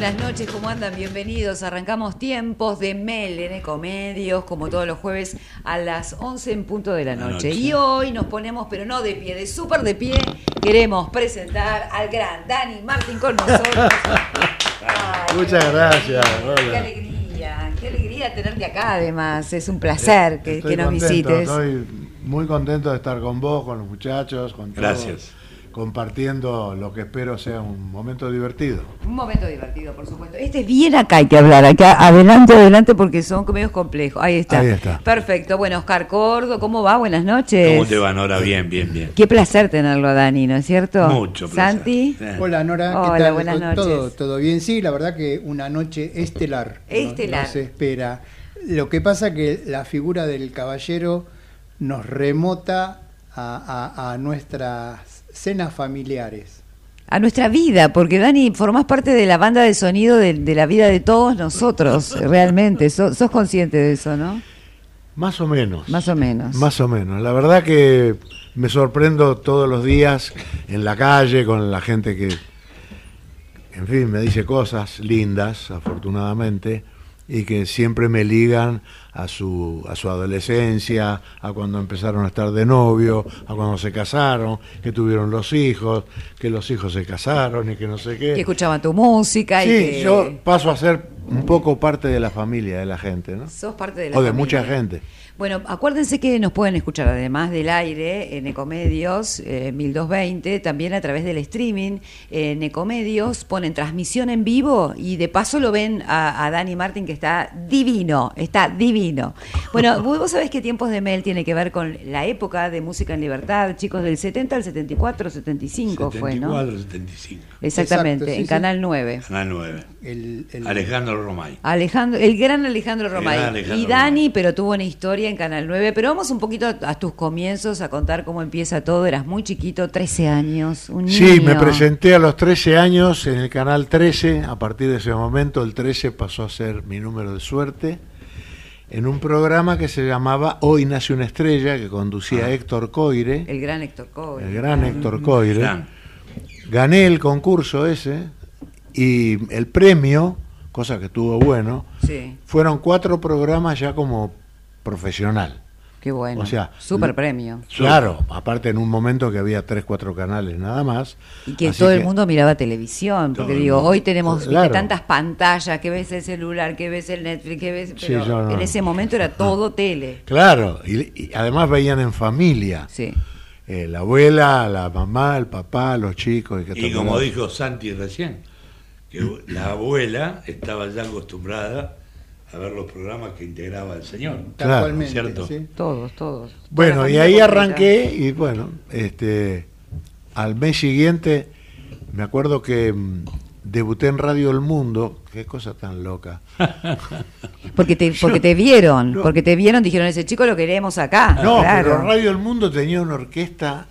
buenas noches, ¿cómo andan? Bienvenidos. Arrancamos tiempos de Mel en Ecomedios, como todos los jueves a las 11 en punto de la noche. noche. Y hoy nos ponemos, pero no de pie, de súper de pie, queremos presentar al gran Dani Martín con nosotros. Ay, Muchas qué gracias, Qué hola. alegría, qué alegría tenerte acá además. Es un placer que, Estoy que nos contento, visites. Estoy muy contento de estar con vos, con los muchachos, con todos, Gracias. Compartiendo lo que espero sea un momento divertido. Un momento divertido, por supuesto. Este es bien acá hay que hablar, acá adelante, adelante, porque son medios complejos. Ahí está. Ahí está. Perfecto. Bueno, Oscar Cordo, ¿cómo va? Buenas noches. ¿Cómo te va, Nora? Bien, bien, bien. Qué placer tenerlo a Dani, ¿no es cierto? Mucho placer. Santi. Hola Nora, ¿qué Hola, tal? buenas noches. ¿Todo, ¿Todo bien? Sí, la verdad que una noche estelar. ¿no? Estelar. No se espera. Lo que pasa que la figura del caballero nos remota a, a- a nuestras cenas familiares. A nuestra vida, porque Dani, formás parte de la banda de sonido de, de la vida de todos nosotros, realmente. So- sos consciente de eso, ¿no? Más o menos. Más o menos. Más o menos. La verdad que me sorprendo todos los días en la calle con la gente que, en fin, me dice cosas lindas, afortunadamente, y que siempre me ligan a su, a su adolescencia, a cuando empezaron a estar de novio, a cuando se casaron, que tuvieron los hijos, que los hijos se casaron y que no sé qué. Que escuchaban tu música y Sí, que yo paso a ser un poco parte de la familia de la gente, ¿no? sos parte de la O de familia. mucha gente. Bueno, acuérdense que nos pueden escuchar además del aire en Ecomedios eh, 1220, también a través del streaming en Ecomedios, ponen transmisión en vivo y de paso lo ven a, a Dani Martín que está divino, está divino. Bueno, vos sabés que Tiempos de Mel tiene que ver con la época de música en libertad, chicos, del 70 al 74, 75 fue, ¿no? 74, 75. Exactamente, Exacto, sí, en sí. Canal 9. Canal 9. El, el- Alejandro Romay. Alejandro, el gran Alejandro Romay. gran Alejandro y Dani, Romay. pero tuvo una historia en Canal 9. Pero vamos un poquito a, a tus comienzos, a contar cómo empieza todo. Eras muy chiquito, 13 años, un Sí, me presenté a los 13 años en el canal 13. A partir de ese momento, el 13 pasó a ser mi número de suerte. En un programa que se llamaba Hoy nace una estrella, que conducía Ah. Héctor Coire, El gran Héctor Cohen. el gran Héctor Coire. Gran. Gané el concurso ese y el premio, cosa que estuvo bueno, Sí, fueron cuatro programas ya como profesional. qué bueno. O sea, Super premio. Claro, aparte en un momento que había tres, cuatro canales nada más. Y que todo el mundo miraba televisión, porque digo, mundo. hoy tenemos viste, Claro. tantas pantallas, que ves el celular, que ves el Netflix, que ves... Sí, Pero yo no. en ese momento era todo tele. Claro, y, y además veían en familia. Sí. Eh, la abuela, la mamá, el papá, los chicos. Y, que Y como dijo Santi recién, que la abuela estaba ya acostumbrada a ver los programas que integraba el señor. Claro, cierto. ¿sí? Todos, todos. Bueno, y ahí arranqué y bueno, este, al mes siguiente me acuerdo que mm, debuté en Radio El Mundo, qué cosa tan loca. Porque te, porque te vieron, porque te vieron, dijeron, ese chico lo queremos acá. no, claro. pero Radio El Mundo tenía una orquesta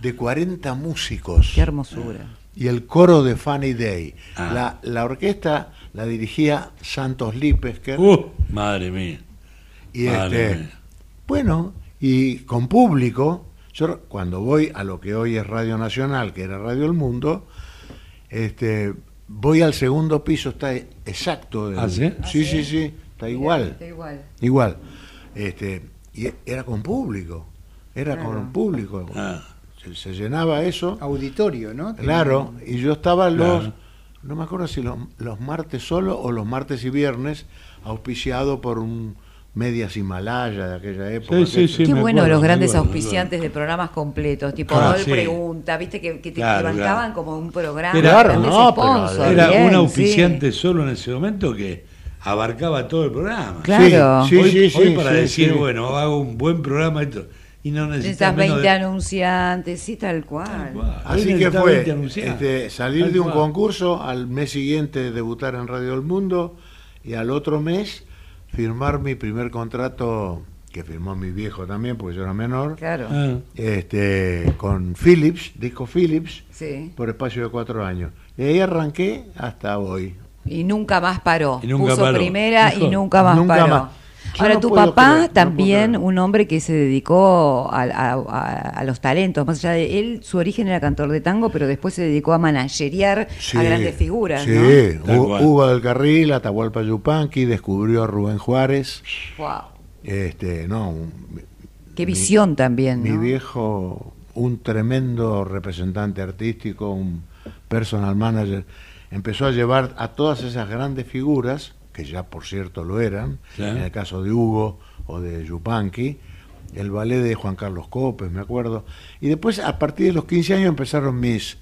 de 40 músicos Qué hermosura. y el coro de Funny Day. Ah. La, la orquesta la dirigía Santos Lipesker. Uh, madre mía. Y Madre este, mía. bueno, y con público, yo cuando voy a lo que hoy es Radio Nacional, que era Radio El Mundo, este, voy al segundo piso, está exacto. el- ¿Ah, sí? Sí, sí, sí, está igual, Está igual. igual. Este, y era con público, era Claro. con público. Ah. Se, se llenaba eso, Auditorio, ¿no? claro, y yo estaba los, Claro. No me acuerdo si los, los martes solo o los martes y viernes, auspiciado por un Medias Himalaya de aquella época. Sí, sí, que- sí. Qué bueno acuerdo, los grandes acuerdo, auspiciantes de programas completos, tipo Ah. Pregunta, viste que, que te Claro, levantaban claro. como un programa. Era- no, pero Era bien, un sí. auspiciante solo en ese momento que abarcaba todo el programa. Claro. Sí, hoy, sí, sí, hoy para sí, decir, sí. bueno, hago un buen programa todo, y no necesitas Necesitas menos 20 de- anunciantes, sí, tal cual. Tal cual. Hoy Así que fue 20 anunciantes. este, salir Tal de un cual. concurso, al mes siguiente debutar en Radio El Mundo y al otro mes firmar mi primer contrato, que firmó mi viejo también, porque yo era menor, Claro. Ah, este, con Philips, disco Philips, Sí. por espacio de cuatro años. Y ahí arranqué hasta hoy. Y nunca más paró. Y nunca Puso paró. primera y nunca más nunca paró. más. Ahora, no tu papá creer, también, un hombre que se dedicó a, a- a- a los talentos, más allá de él, su origen era cantor de tango, pero después se dedicó a managerear Sí, a grandes figuras, sí. ¿no? Hugo del Carril, Atahualpa Yupanqui, descubrió a Rubén Juárez. Wow. Este, no, un- Qué Mi- visión también, Mi ¿no? viejo, un tremendo representante artístico, un personal manager, empezó a llevar a todas esas grandes figuras, que ya por cierto lo eran, Sí. en el caso de Hugo o de Yupanqui, el ballet de Juan Carlos Copes, me acuerdo. Y después, a partir de los 15 años, empezaron mis,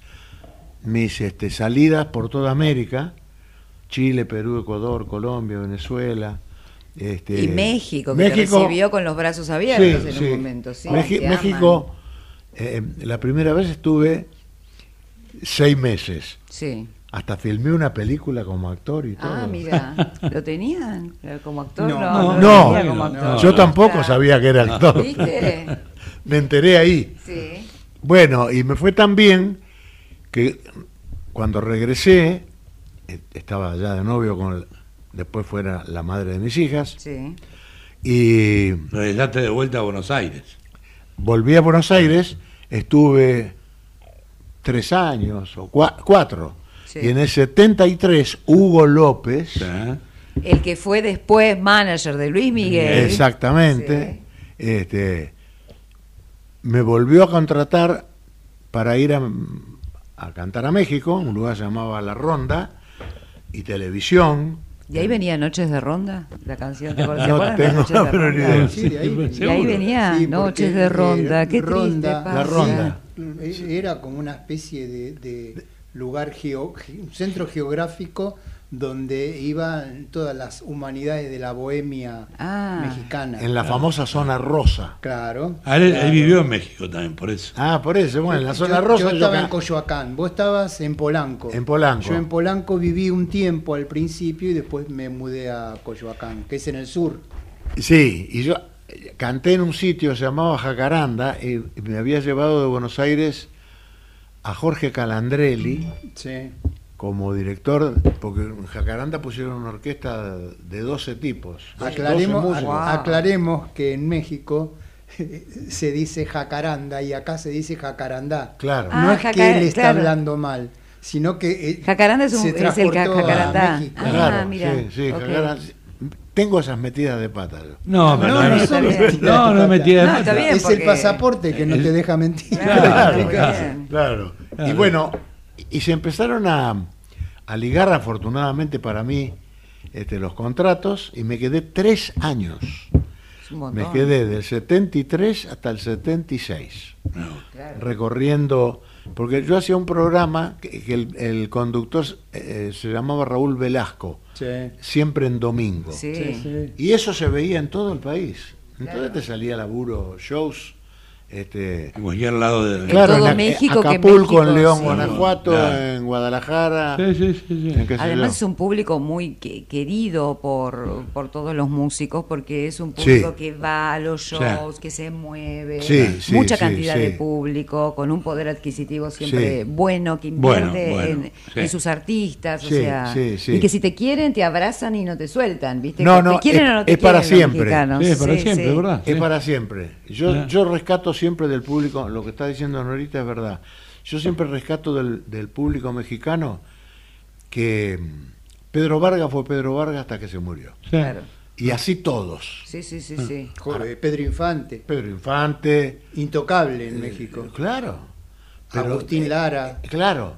mis este, salidas por toda América, Chile, Perú, Ecuador, Colombia, Venezuela. Este, Y México, que te recibió con los brazos abiertos en un momento, sí. Te México, eh, la primera vez estuve seis meses. Sí. Hasta filmé una película como actor y todo. Ah, mira, ¿lo tenían como actor? No, No, No, actor. yo tampoco Claro. sabía que era actor. ¿Viste? Me enteré ahí. Sí. Bueno, y me fue tan bien que cuando regresé, eh, estaba ya de novio con el- después fuera la madre de mis hijas, Sí. y Regresaste de vuelta a Buenos Aires. volví a Buenos Aires, estuve tres años o cua- cuatro. Sí. Y en el 73, Hugo López. El que fue después manager de Luis Miguel. exactamente, este, me volvió a contratar para ir a, a cantar a México, un lugar que se llamaba La Ronda, y televisión. ¿Y ahí venía Noches de Ronda? La canción, ¿te No tengo la menor Ronda? idea. Sí, de ahí venía. Y ahí venía Sí, Noches de Ronda. Qué Ronda- triste. La. Ronda. Era como una especie de, de lugar, geo, ge- un centro geográfico donde iban todas las humanidades de la bohemia Ah. mexicana. En la famosa zona rosa. Claro. Ah, él, vivió en México también, por eso. Ah, por eso, bueno, en la zona yo, rosa. yo yo estaba en Coyoacán, vos estabas en Polanco. En Polanco. Yo en Polanco viví un tiempo al principio y después me mudé a Coyoacán, que es en el sur. Sí, y yo eh, canté en un sitio que se llamaba Jacaranda y y me había llevado de Buenos Aires a Jorge Calandrelli Sí. como director, porque en Jacaranda pusieron una orquesta de 12 tipos. 12 Aclaremos, músicos. Wow. aclaremos que en México se dice jacaranda y acá se dice jacarandá. Claro. Ah, no es que él está claro. hablando mal, sino que eh, Jacaranda es, un, se es el jacarandá. México. Ah, Claro, mira. sí, sí. Jacaranda. Tengo esas metidas de pata. yo. No, pero No, no, no, es- no, no de No, pata. está bien. Es porque- el pasaporte que no te deja mentir. Claro. Y bueno, y se empezaron a, a ligar afortunadamente para mí este, los contratos y me quedé tres años. Me quedé del 73 hasta el 76, No. Claro. recorriendo, porque yo hacía un programa que, que el, el conductor eh, se llamaba Raúl Velasco, Sí. siempre en domingo. Sí. Sí, sí. Y eso se veía en todo el país. Entonces Claro. te salía laburo, shows, este, En cualquier lado de. claro, todo en México, que Acapulco, en México, León, sí. Guanajuato, Claro. en Guadalajara, Sí, sí, sí. sí. en qué sé Además es un público muy que- querido por, por todos los músicos porque es un público Sí. que va a los Sí. shows, que se mueve, Sí, sí, mucha sí, cantidad sí. de público, con un poder adquisitivo siempre Sí. bueno, que invierte bueno, en, sí. en sus artistas, o sea, sí, sí. y que si te quieren te abrazan y no te sueltan, ¿viste? No, Que no, te quieren es- o no te es para quieren los siempre. mexicanos. Sí, para siempre, sí. ¿verdad? Es para siempre. Yo, yo rescato siempre del público, lo que está diciendo Norita es verdad. Yo siempre rescato del, del público mexicano que mm, Pedro Vargas fue Pedro Vargas hasta que se murió. Sí. Claro. Y así todos. Sí, sí, Ah. sí, sí. Joder, Pedro Infante, Pedro Infante. intocable en México. Claro. Agustín eh, Lara. eh, claro.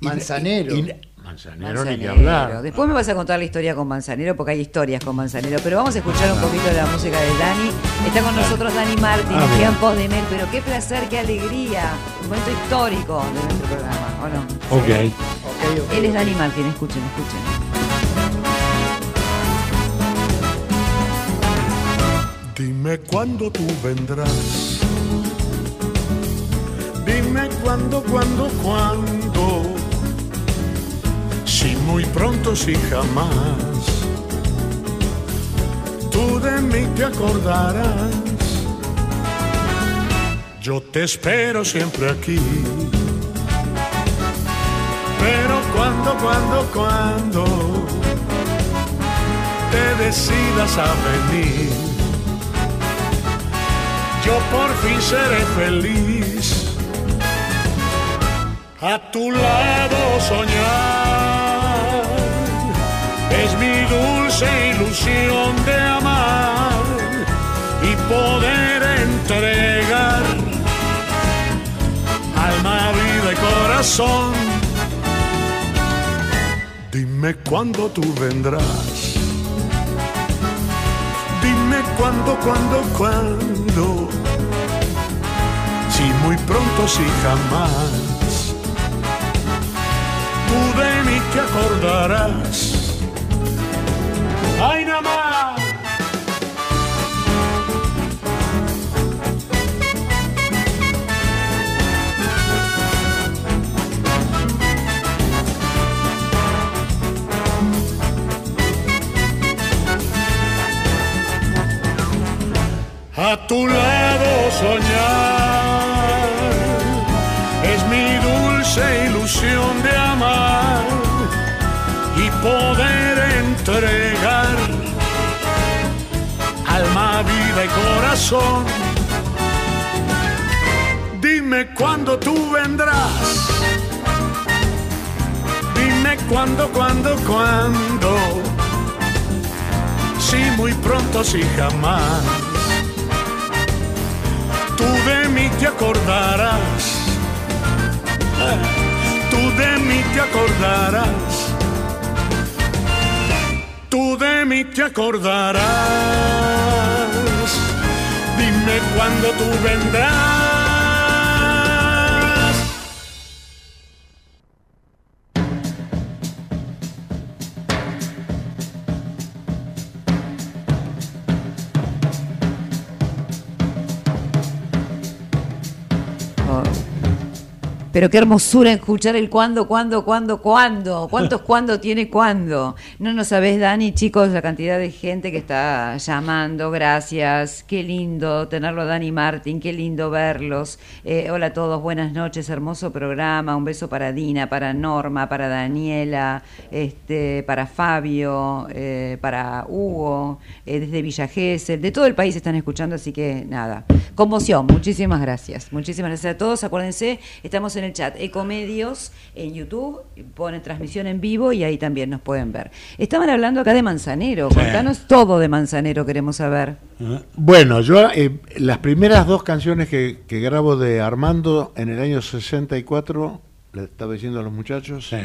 Y- Manzanero. y- Manzanero, ni que hablar. Después me vas a contar la historia con Manzanero, porque hay historias con Manzanero. Pero vamos a escuchar un poquito de la música de Dani. Está con nosotros Dani Martín, Ah, tiempos de Mel. Pero qué placer, qué alegría. Un momento histórico de nuestro programa, ¿o no? Ok. Ok, ok, Él es. Dani Martín, escuchen, escuchen. Dime cuándo tú vendrás. Dime cuándo, cuándo, cuándo. Si muy pronto, si jamás. Tú de mí te acordarás. Yo te espero siempre aquí. Pero cuándo, cuándo, cuándo te decidas a venir, yo por fin seré feliz. A tu lado soñar es mi dulce ilusión de amar y poder entregar alma, vida y corazón. Dime cuándo tú vendrás. Dime cuándo, cuándo, cuándo. Si muy pronto, si jamás. Tú de mí te acordarás. ¡Ay, nada más! a y corazón. Dime cuándo tú vendrás. Dime cuándo, cuándo, cuándo. Si muy pronto, si jamás tú de mí te acordarás. Tú de mí te acordarás. Tú de mí te acordarás. Dime cuándo tú vendrás. Pero qué hermosura escuchar el cuándo, cuándo, cuándo, cuándo. ¿Cuántos cuándo tiene cuándo? No nos sabés, Dani, chicos, la cantidad de gente que está llamando. Gracias. Qué lindo tenerlo, Dani Martín. Qué lindo verlos. Eh, hola a todos, buenas noches. Hermoso programa. Un beso para Dina, para Norma, para Daniela, este, para Fabio, eh, para Hugo, eh, desde Villa Gesell. De todo el país están escuchando, así que nada. Conmoción. Muchísimas gracias. Muchísimas gracias a todos. Acuérdense, estamos en el chat Ecomedios en YouTube, ponen transmisión en vivo y ahí también nos pueden ver. Estaban hablando acá de Manzanero, Sí. contanos todo de Manzanero, queremos saber. Ah, Bueno, yo eh, las primeras dos canciones que, que grabo de Armando en el año 64, le estaba diciendo a los muchachos, Sí.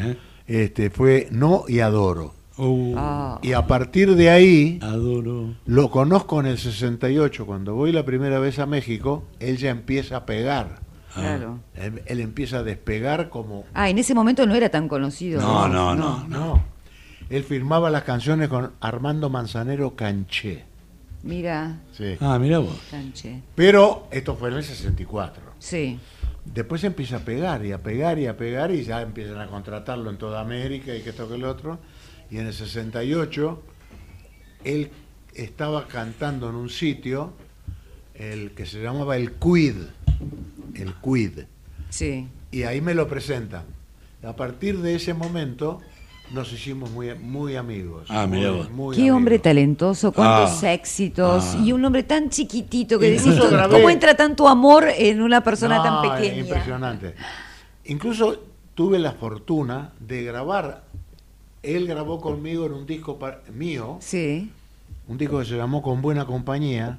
este, fue No y Adoro. Uh, Ah, Y a partir de ahí, Adoro. lo conozco en el 68, cuando voy la primera vez a México, él ya empieza a pegar. Claro. Él, él empieza a despegar como... Ah, en ese momento no era tan conocido. No, no, no, no. No. Él firmaba las canciones con Armando Manzanero Canché. Mira, Sí. Ah, mira vos. Canche. Pero esto fue en el 64. Sí. Después empieza a pegar y a pegar y a pegar y ya empiezan a contratarlo en toda América y que esto que el otro. Y en el 68 él estaba cantando en un sitio el que se llamaba el Quid, el Quid. Sí. Y ahí me lo presentan. A partir de ese momento nos hicimos muy, muy amigos. Ah, vos. muy Qué hombre amigos. talentoso, cuántos Ah. éxitos Ah. y un hombre tan chiquitito que decís, ¿cómo entra tanto amor en una persona No, tan es pequeña? Impresionante. Incluso tuve la fortuna de grabar. Él grabó conmigo en un disco mío, Sí. un disco que se llamó Con Buena Compañía.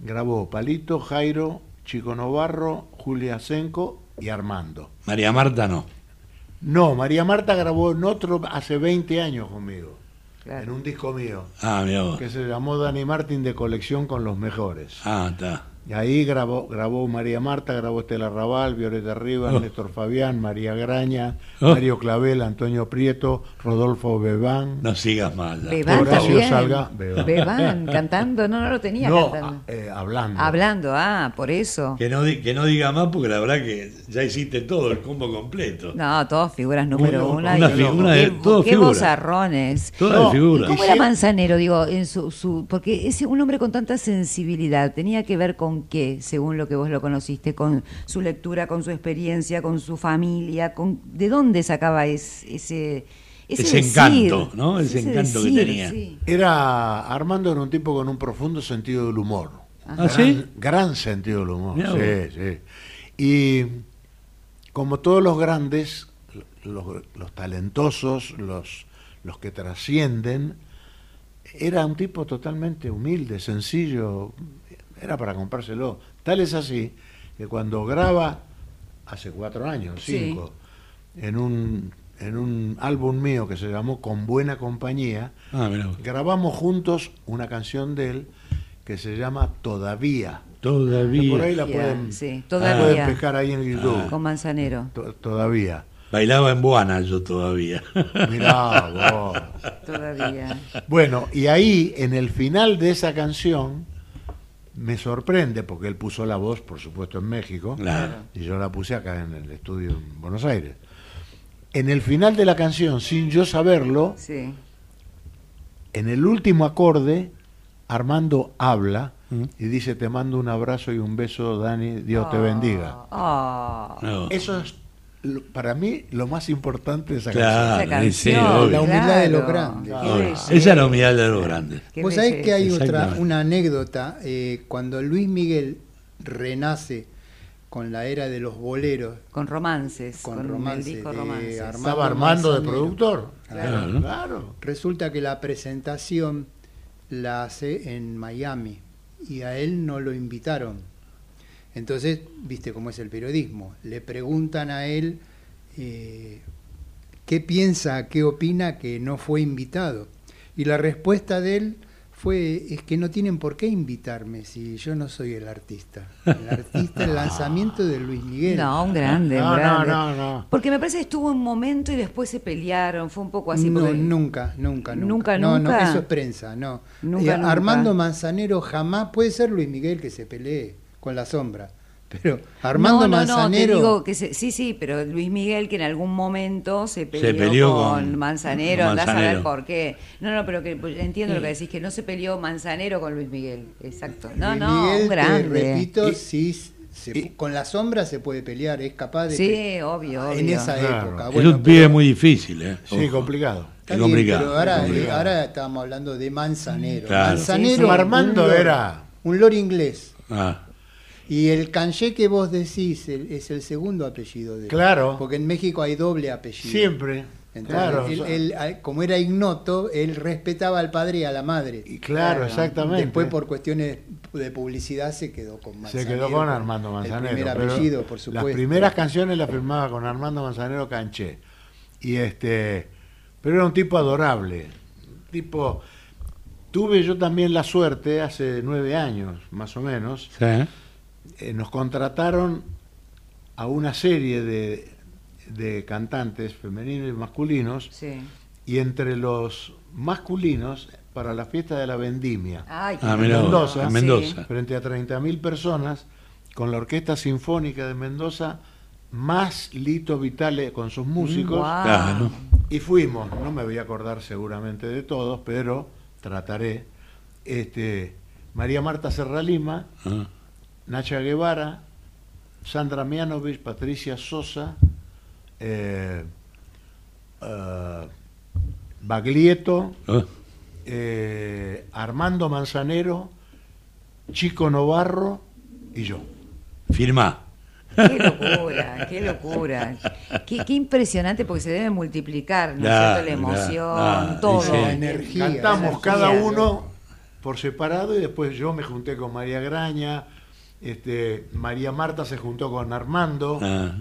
Grabó Palito, Jairo, Chico Novarro, Julia Senco y Armando. María Marta no. No, María Marta grabó en otro hace 20 años conmigo, Claro. en un disco mío, Ah, mira vos. que se llamó Dani Martín de Colección con los Mejores. Ah, está. Y ahí grabó, grabó María Marta, grabó Estela Raval, Violeta Rivas, Oh. Néstor Fabián, María Graña, Oh. Mario Clavel, Antonio Prieto, Rodolfo Bebán. No sigas más. ya. Bebán Horacio también. Salga, Bebán. Bebán, cantando, no, no lo tenía No, cantando. ah, eh, hablando. Hablando, ah, por eso. Que no, que no diga más porque la verdad que ya hiciste todo, el combo completo. No, todas figuras número Uno- una y- figura qué, de- todo qué figura. vozarrones. Toda No, de figura. ¿Y ¿Cómo era Manzanero? Digo, en su, su, porque es un hombre con tanta sensibilidad. ¿Tenía que ver con qué, según lo que vos lo conociste? ¿Con su lectura, con su experiencia, con su familia? con ¿De dónde sacaba es- ese, Ese ese decir, encanto, ¿no? Ese, ese encanto decir, que tenía. sí. Era Armando era un tipo con un profundo sentido del humor. ¿Ah, gran, sí? gran sentido del humor. Mirá Sí, sí. Y como todos los grandes, los, los talentosos, los, los que trascienden, era un tipo totalmente humilde, sencillo, era para comprárselo. Tal es así que cuando graba, hace cuatro años, Sí. cinco, en un, en un álbum mío que se llamó Con Buena Compañía, Ah, grabamos juntos una canción de él que se llama Todavía. Que Todavía. por ahí la pueden, sí, la todavía. pueden pescar ahí en YouTube. Con Manzanero. To- Todavía. Bailaba en Buana yo todavía. Mirá vos. Todavía. Bueno, y ahí en el final de esa canción me sorprende, porque él puso la voz, por supuesto, en México, Claro. y yo la puse acá en el estudio en Buenos Aires. En el final de la canción, sin yo saberlo, Sí. en el último acorde, Armando habla Mm. y dice, te mando un abrazo y un beso, Dani, Dios te bendiga. Ah. No. Eso es lo- para mí lo más importante de esa Claro. Sí. La humildad de los grandes. Esa es la humildad de los grandes. Vos sabés que hay otra, una anécdota, eh, cuando Luis Miguel renace con la era de los boleros, Con romances. Con Con, romances el disco de romances. Armando ¿Estaba Armando de productor? Claro. Claro. resulta que la presentación la hace en Miami y a él no lo invitaron. Entonces, viste cómo es el periodismo, le preguntan a él eh, qué piensa, qué opina que no fue invitado. Y la respuesta de él fue, es que no tienen por qué invitarme si yo no soy el artista. El artista, el lanzamiento de Luis Miguel. No, un grande, un no, grande. no, no. Porque me parece que estuvo un momento y después se pelearon, fue un poco así. no, porque- nunca, nunca, nunca. Nunca, no, nunca. no, eso es prensa, no. Nunca, Eh, nunca. Armando Manzanero jamás, puede ser Luis Miguel que se pelee con la sombra, pero Armando no, no, Manzanero... No, te digo que se- sí, sí, pero Luis Miguel que en algún momento se peleó, peleó con, con Manzanero, andás a ver por qué. No, no, pero que pues, entiendo lo que decís, que no se peleó Manzanero con Luis Miguel. Exacto. No, Luis no, Miguel, un te grande. repito, Y- sí, se- y- con la sombra se puede pelear, es capaz de... Sí, obvio, En obvio. esa Claro. época. es Bueno, un pibe pero- muy difícil, ¿eh? Sí, Ojo. complicado. está es bien, complicado, pero ahora, es complicado. ahora estamos hablando de Manzanero. Claro. Manzanero, Sí, sí. Armando un era- Un lord inglés. Ah, Y el canché que vos decís es el segundo apellido de él. Claro. Porque en México hay doble apellido. Siempre. Entonces, claro. él- como era ignoto, él respetaba al padre y a la madre. y claro, exactamente. Después, por cuestiones de publicidad, se quedó con se Manzanero. quedó con Armando Manzanero. El primer apellido, por supuesto. Las primeras canciones las firmaba con Armando Manzanero Canché. Y este, pero era un tipo adorable. Tipo, tuve yo también la suerte hace nueve años, más o menos, sí, ¿eh? nos contrataron a una serie de, de cantantes femeninos y masculinos, Sí. y entre los masculinos, para la fiesta de la vendimia, Ay, Ah, vos, Mendoza. en Mendoza. frente a 30.000 personas, con la Orquesta Sinfónica de Mendoza, más Lito Vitale con sus músicos, Guau. Claro. y fuimos, no me voy a acordar seguramente de todos, pero trataré, este, María Marta Serralima, Ah, Nacha Guevara, Sandra Mianovich, Patricia Sosa, eh, eh, Baglietto, ah, eh, Armando Manzanero, Chico Novarro y yo. Firmá. Qué locura, qué locura. Qué, qué impresionante porque se debe multiplicar, ¿no es cierto? La emoción. Ah, todo. sí. La energía. Cantamos energía. cada uno por separado y después yo me junté con María Graña, este, María Marta se juntó con Armando, Ah,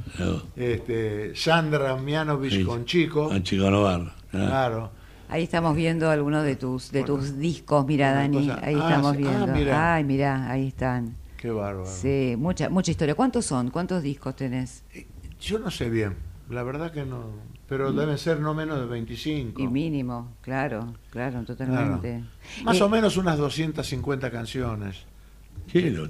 este, Sandra Mianovich Sí. con Chico, Ah, Chico Novarro. Ah. claro. Ahí estamos viendo algunos de tus de tus discos, mira Dani, cosa- ahí ah, estamos sí, ah, viendo. mira. Ay, mira, ahí están. Qué bárbaro. Sí, mucha mucha historia. ¿Cuántos son? ¿Cuántos discos tenés? Yo no sé bien, la verdad que no, pero deben ser no menos de 25. Y mínimo, claro, claro, totalmente. Más Eh, o menos unas 250 canciones.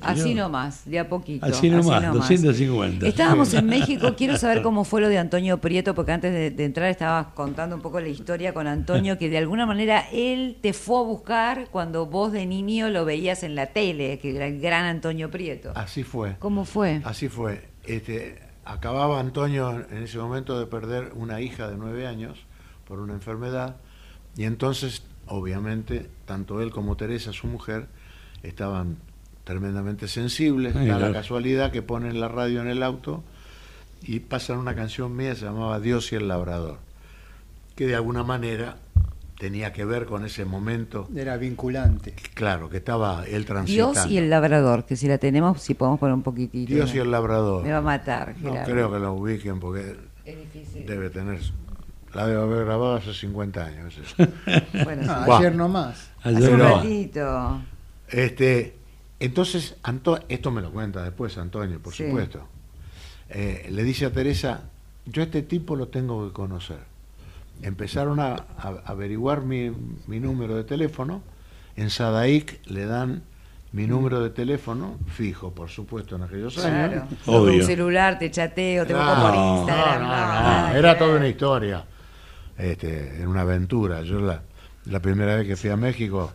Así nomás, de a poquito. Así nomás, 250. Estábamos en México, quiero saber cómo fue lo de Antonio Prieto, porque antes de, de entrar estabas contando un poco la historia con Antonio, que de alguna manera él te fue a buscar cuando vos de niño lo veías en la tele, que era el gran Antonio Prieto. Así fue. ¿Cómo fue? Así fue. Este, acababa Antonio en ese momento de perder una hija de nueve años por una enfermedad. Y entonces, obviamente, tanto él como Teresa, su mujer, estaban tremendamente sensibles. Ay, Da la casualidad que ponen la radio en el auto y pasan una canción mía, se llamaba Dios y el Labrador, que de alguna manera tenía que ver con ese momento, Era vinculante. claro, que estaba él transitando. Dios y el labrador, que si la tenemos, si podemos poner un poquitito. Dios y el Labrador. Me va a matar, No creo que lo ubiquen porque Es difícil. debe tener. La debe haber grabado hace 50 años. eso. Bueno, No, ayer nomás. hace un no. ratito. Este, entonces, Anto- esto me lo cuenta después Antonio, por Sí. supuesto. Eh, le dice a Teresa, yo a este tipo lo tengo que conocer. Empezaron a, a averiguar mi, mi número de teléfono. En Sadaic le dan mi número de teléfono, fijo, por supuesto, en aquellos Claro. años. Obvio. Un celular, te chateo, te Claro. por Instagram. no, no, no, nada era toda una historia, este, era una aventura. Yo la, la primera vez que fui a México,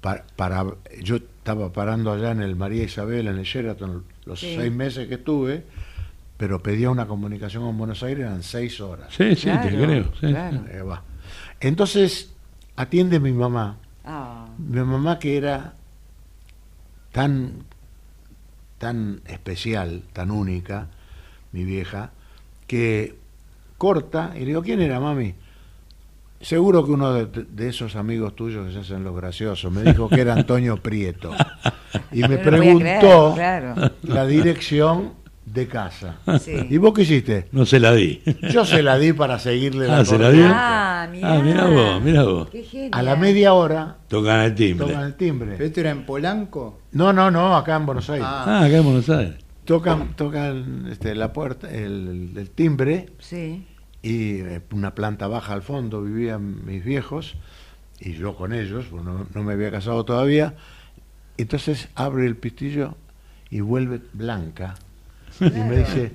pa- para, yo estaba parando allá en el María Isabel, en el Sheraton, los Sí. seis meses que estuve, pero pedía una comunicación con Buenos Aires, eran seis horas. Sí, sí, Claro, te creo. sí. claro. Eh, va. Entonces, atiende mi mamá, Ah, mi mamá que era tan, tan especial, tan única, mi vieja, que corta y le digo, ¿quién era mami? Seguro que uno de, de esos amigos tuyos que se hacen los graciosos me dijo que era Antonio Prieto. Y me No preguntó creer, claro. la dirección de casa. Sí. ¿Y vos qué hiciste? No se la di. Yo se la di para seguirle la Ah, ¿se la corriente. dio? Ah, mirá. Ah, mirá vos, mirá vos. Qué. A la media hora Tocan el timbre. tocan el timbre. ¿Pero esto era en Polanco? No, no, no, acá en Buenos Aires. Ah. Ah, acá en Buenos Aires. Tocan, tocan este, la puerta, el, el timbre Sí. Y eh, una planta baja al fondo vivían mis viejos y yo con ellos, pues no, no me había casado todavía. Entonces abre el pistillo y vuelve blanca y me dice,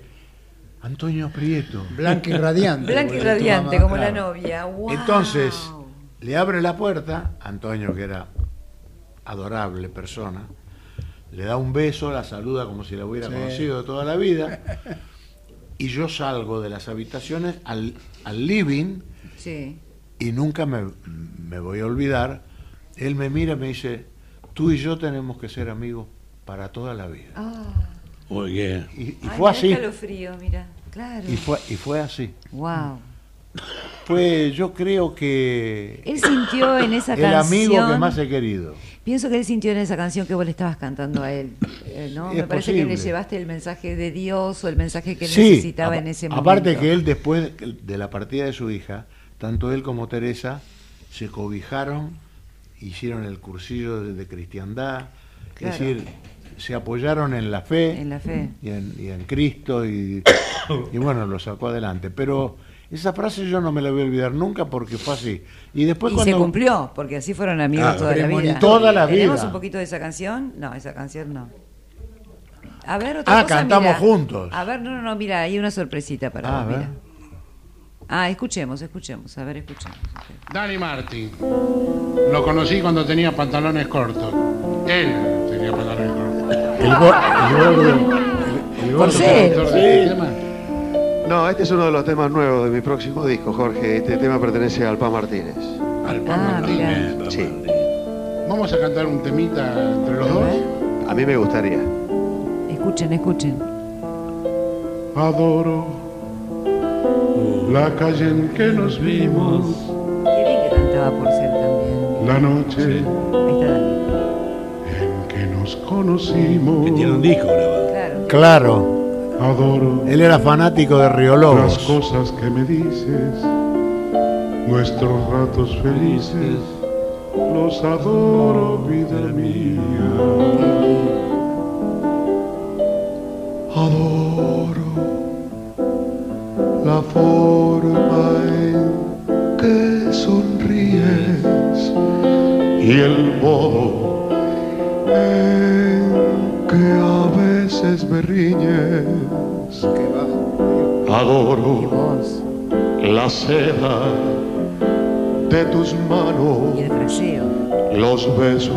Antonio Prieto. Blanca y radiante. Blanca y radiante, como la novia. Wow. Entonces le abre la puerta, Antonio que era adorable persona, le da un beso, la saluda como si la hubiera Sí. conocido toda la vida, y yo salgo de las habitaciones al, al living Sí. y nunca me, me voy a olvidar, él me mira y me dice, tú y yo tenemos que ser amigos para toda la vida. Ah. Uy, qué. Y, y Ay, fue así, mira. Claro. y fue, y fue así. Wow. Fue, yo creo que Él sintió en esa el canción. amigo que más he querido. Pienso que él sintió en esa canción que vos le estabas cantando a él. eh, ¿no? Es Me parece que le llevaste el mensaje de Dios o el mensaje que él Sí, necesitaba en ese momento. Aparte que él después de la partida de su hija, tanto él como Teresa se cobijaron, hicieron el cursillo de, de cristiandad, Claro. es decir, se apoyaron en la fe, En la fe. Y, en, y en Cristo y, y bueno, lo sacó adelante. Pero esa frase yo no me la voy a olvidar nunca porque fue así. Y después y cuando... se cumplió, porque así fueron amigos Ah, toda la vida. Toda la ¿Tenemos vida. un poquito de esa canción? No, esa canción no. A ver, otra Ah, cosa, cantamos mira. juntos. A ver, no, no, no, mira, hay una sorpresita para Ah, vos, mira. Ah, escuchemos, escuchemos, a ver, escuchemos. Dani Martin. Lo conocí cuando tenía pantalones cortos. Él tenía pantalones cortos. El, go- el gordo... el- el gordo- No, este es uno de los temas nuevos de mi próximo disco, Jorge. Este tema pertenece a Alpa Martínez. Al Pan Ah, Martínez. papá. Sí. Vamos a cantar un temita entre los dos. A mí me gustaría. Escuchen, escuchen. Adoro la calle en que nos vimos, Qué bien que cantaba Porcel también. la noche Ahí está Dani. en que nos conocimos. Que tiene un disco grabado. Claro. Claro, Adoro él era fanático de Río las cosas que me dices, nuestros ratos felices, los adoro, vida mía. Adoro la forma en que sonríes y el modo en que a veces me riñes. Y Adoro la seda de tus manos, Y el fraseo. los besos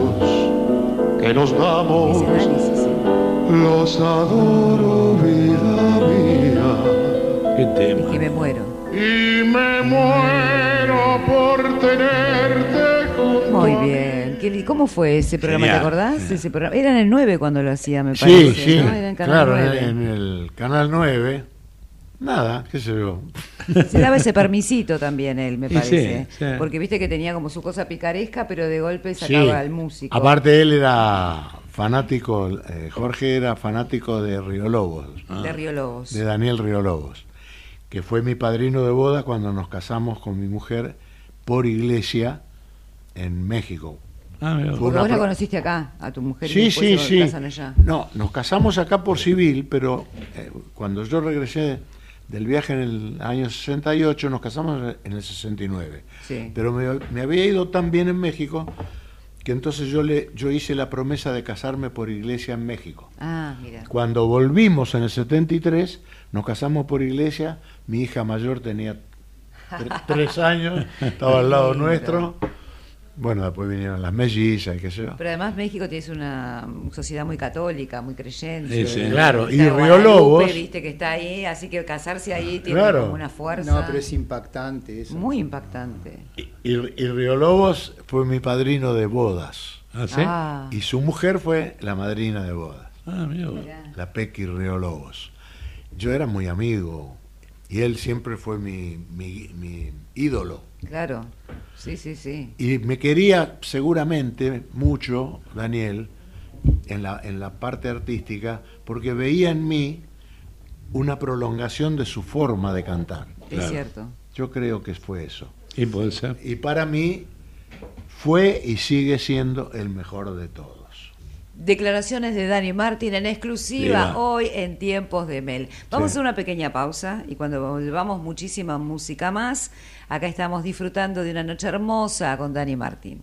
que nos damos. Sí. Los adoro, vida mía. Qué tema. que me muero. y me muero por tenerte junto Muy a mí. bien. ¿Cómo fue ese programa? ¿Te acordás? Ese programa. Era en el 9 cuando lo hacía, me Sí, parece. sí, ¿no? Era en Canal claro, en, 9. en el Canal 9. Nada, qué sé yo. Se daba ese permisito también él, me parece. sí, sí. Porque viste que tenía como su cosa picaresca, pero de golpe Sí. sacaba al músico. Aparte él era fanático, eh, Jorge era fanático de Río Lobos, de Río Lobos. de Daniel Río Lobos, que fue mi padrino de boda cuando nos casamos con mi mujer por iglesia en México. Ah, mira. Porque vos la conociste acá, a tu mujer, y Sí, después sí, se sí. casan allá. No, nos casamos acá por civil, pero eh, cuando yo regresé del viaje en el año 68, nos casamos en el 69. Sí. Pero me, me había ido tan bien en México que entonces yo, le, yo hice la promesa de casarme por iglesia en México. Ah, mira. Cuando volvimos en el 73, nos casamos por iglesia, mi hija mayor tenía tre- tres años, estaba al lado nuestro. Bueno, después vinieron las mellizas y qué sé yo. Pero además México tiene una sociedad muy católica, muy creyente. Sí, sí. Claro, y Río Lobos- viste que está ahí, así que casarse ahí tiene Claro. como una fuerza No, pero es impactante eso. muy impactante. Y, y Río Lobos fue mi padrino de bodas. ¿Ah, sí? Ah, Y su mujer fue la madrina de bodas, Ah, mira la Pequi Río Lobos. Yo era muy amigo y él siempre fue mi, mi- mi ídolo. Claro, sí, sí, sí. Y me quería seguramente mucho, Daniel, en la, en la parte artística, porque veía en mí una prolongación de su forma de cantar. Es Claro. cierto. Yo creo que fue eso. Y puede ser. Y para mí fue y sigue siendo el mejor de todos. Declaraciones de Dani Martín en exclusiva hoy en tiempos de Mel. Vamos Sí. a hacer una pequeña pausa y cuando volvamos muchísima música más, acá estamos disfrutando de una noche hermosa con Dani Martín.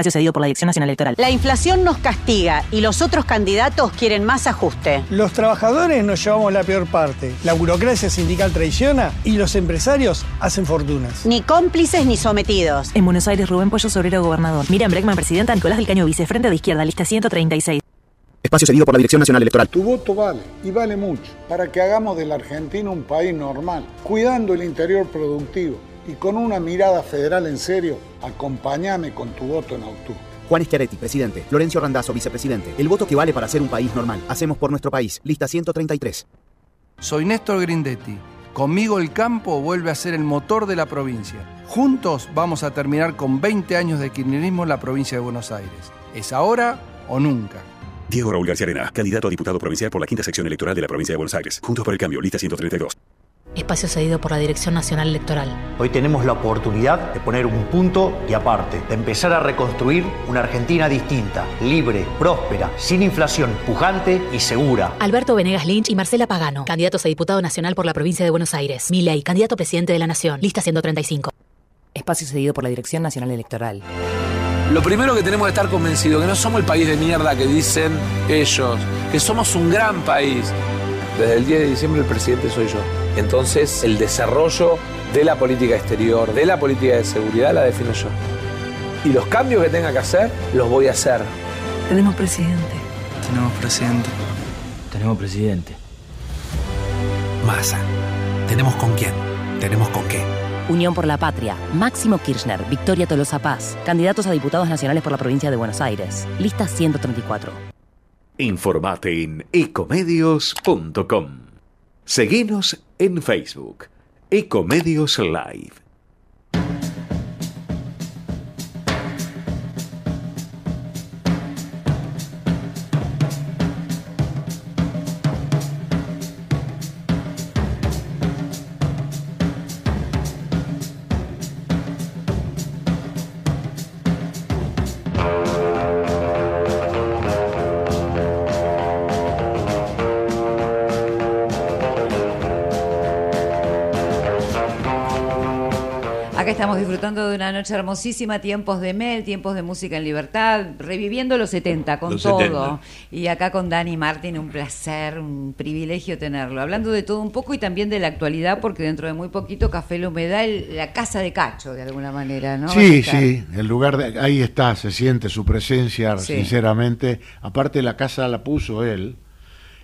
Espacio cedido por la Dirección Nacional Electoral. La inflación nos castiga y los otros candidatos quieren más ajuste. Los trabajadores nos llevamos la peor parte. La burocracia sindical traiciona y los empresarios hacen fortunas. Ni cómplices ni sometidos. En Buenos Aires, Rubén Pollo, Sobrero, gobernador. Miriam Breckman, presidenta. Nicolás del Caño, vicefrente de izquierda, lista 136. Espacio cedido por la Dirección Nacional Electoral. Tu voto vale, y vale mucho, para que hagamos de la Argentina un país normal, cuidando el interior productivo y con una mirada federal en serio, acompáñame con tu voto en octubre. Juan Schiaretti, presidente. Lorenzo Randazzo, vicepresidente. El voto que vale para ser un país normal. Hacemos por nuestro país. Lista 133. Soy Néstor Grindetti. Conmigo el campo vuelve a ser el motor de la provincia. Juntos vamos a terminar con 20 años de kirchnerismo en la provincia de Buenos Aires. ¿Es ahora o nunca? Diego Raúl García Arena, candidato a diputado provincial por la quinta sección electoral de la provincia de Buenos Aires. Juntos por el cambio, lista 132. Espacio cedido por la Dirección Nacional Electoral. Hoy tenemos la oportunidad de poner un punto y aparte, de empezar a reconstruir una Argentina distinta, libre, próspera, sin inflación, pujante y segura. Alberto Venegas Lynch y Marcela Pagano, candidatos a diputado nacional por la provincia de Buenos Aires. Milei, candidato a presidente de la Nación. Lista 135. Espacio cedido por la Dirección Nacional Electoral. Lo primero que tenemos que estar convencidos que no somos el país de mierda que dicen ellos, que somos un gran país. Desde el 10 de diciembre el presidente soy yo. Entonces el desarrollo de la política exterior, de la política de seguridad la defino yo. Y los cambios que tenga que hacer, los voy a hacer. Tenemos presidente. Tenemos presidente. Tenemos presidente. Massa. Tenemos con quién. Tenemos con qué. Unión por la Patria. Máximo Kirchner. Victoria Tolosa Paz. Candidatos a diputados nacionales por la provincia de Buenos Aires. Lista 134. Informate en ecomedios.com. Seguinos en Facebook. Ecomedios Live. Disfrutando de una noche hermosísima, tiempos de Mel, tiempos de música en libertad, reviviendo los 70 con Los todo. 70. Y acá con Dani Martín, un placer, un privilegio tenerlo. Hablando de todo un poco y también de la actualidad, porque dentro de muy poquito Café el- la casa de Cacho, de alguna manera, ¿no? Sí, sí, el lugar de, ahí está, se siente su presencia, Sí. sinceramente. Aparte la casa la puso él,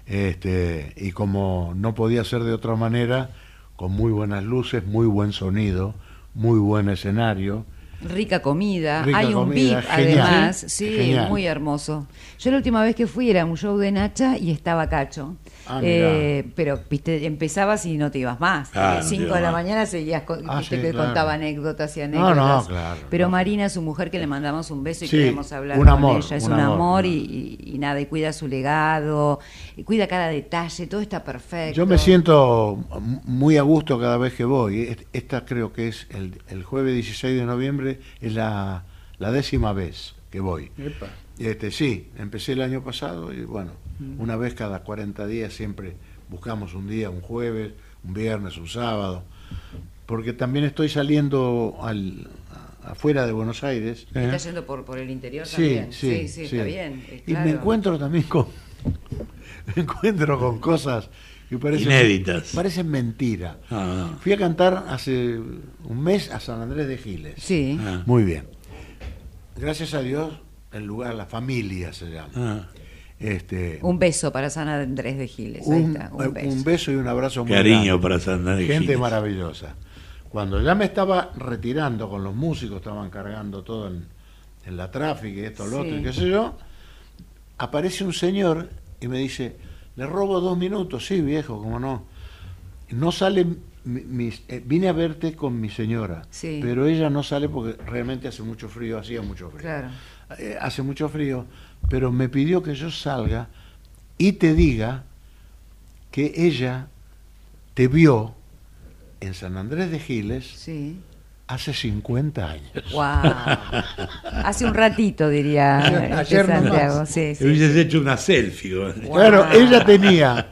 este, y como no podía ser de otra manera, con muy buenas luces, muy buen sonido, muy buen escenario. Rica comida, Rica hay un comida, VIP genial. además, Sí, genial. muy hermoso. Yo la última vez que fui era un show de Nacha y estaba Cacho. Ah, Eh, pero viste, empezabas y no te ibas más. Ah, A no 5 te de la más. mañana seguías, con- Ah, viste sí, que claro. contaba anécdotas y No, no, anécdotas. claro, Pero Marina, su mujer, que le mandamos un beso y Sí, queremos hablar un con amor, ella. Es un un, amor, amor, y, y- y nada, y cuida su legado, y cuida cada detalle, todo está perfecto. Yo me siento muy a gusto cada vez que voy. Est- Esta creo que es el, el jueves 16 de noviembre, es la, la décima vez que voy. Epa. Este, sí, empecé el año pasado y bueno, Mm. una vez cada 40 días siempre buscamos un día, un jueves, un viernes, un sábado, porque también estoy saliendo al, afuera de Buenos Aires. Está yendo por, por el interior Sí, también. sí, sí, sí. está bien. eh, Y me encuentro también con me encuentro con cosas que parecen Inéditas. parecen mentira. Ah, Fui a cantar hace un mes a San Andrés de Giles. Sí. Ah. Muy bien. Gracias a Dios, el lugar, la familia se llama. Ah. Este, Un beso para San Andrés de Giles. Ahí un, está, eh, un beso. un beso y un abrazo muy Cariño grande. para San Andrés de Gente Giles. maravillosa. Cuando ya me estaba retirando con los músicos, estaban cargando todo en, en la tráfico y esto, lo Sí. otro, y qué sé yo, aparece un señor y me dice, le robo dos minutos, sí viejo, cómo no. No sale, mi- eh, vine a verte con mi señora, Sí. pero ella no sale porque realmente hace mucho frío, hacía mucho frío. Claro. Eh, hace mucho frío, pero me pidió que yo salga y te diga que ella te vio en San Andrés de Giles Sí. Hace 50 años. Wow. Hace un ratito, diría este Ayer nomás. Santiago. Sí, sí. Hubieses hecho una selfie. Claro, ella tenía,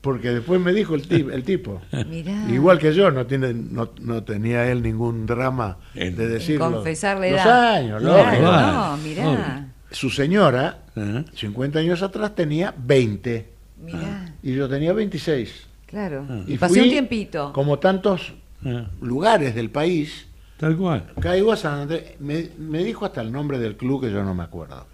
porque después me dijo el, ti- el tipo, Mirá. igual que yo, no, tiene, no, no tenía él ningún drama de decir los- confesar la los edad. años. Claro, lógico. no, mirá. Su señora, 50 años atrás, tenía 20 Mirá, y yo tenía 26. claro. Ah. Y Y pasó fui, un tiempito. Como tantos lugares del país, Tal cual. caigo a San Andrés. Me, me dijo hasta el nombre del club que yo no me acuerdo.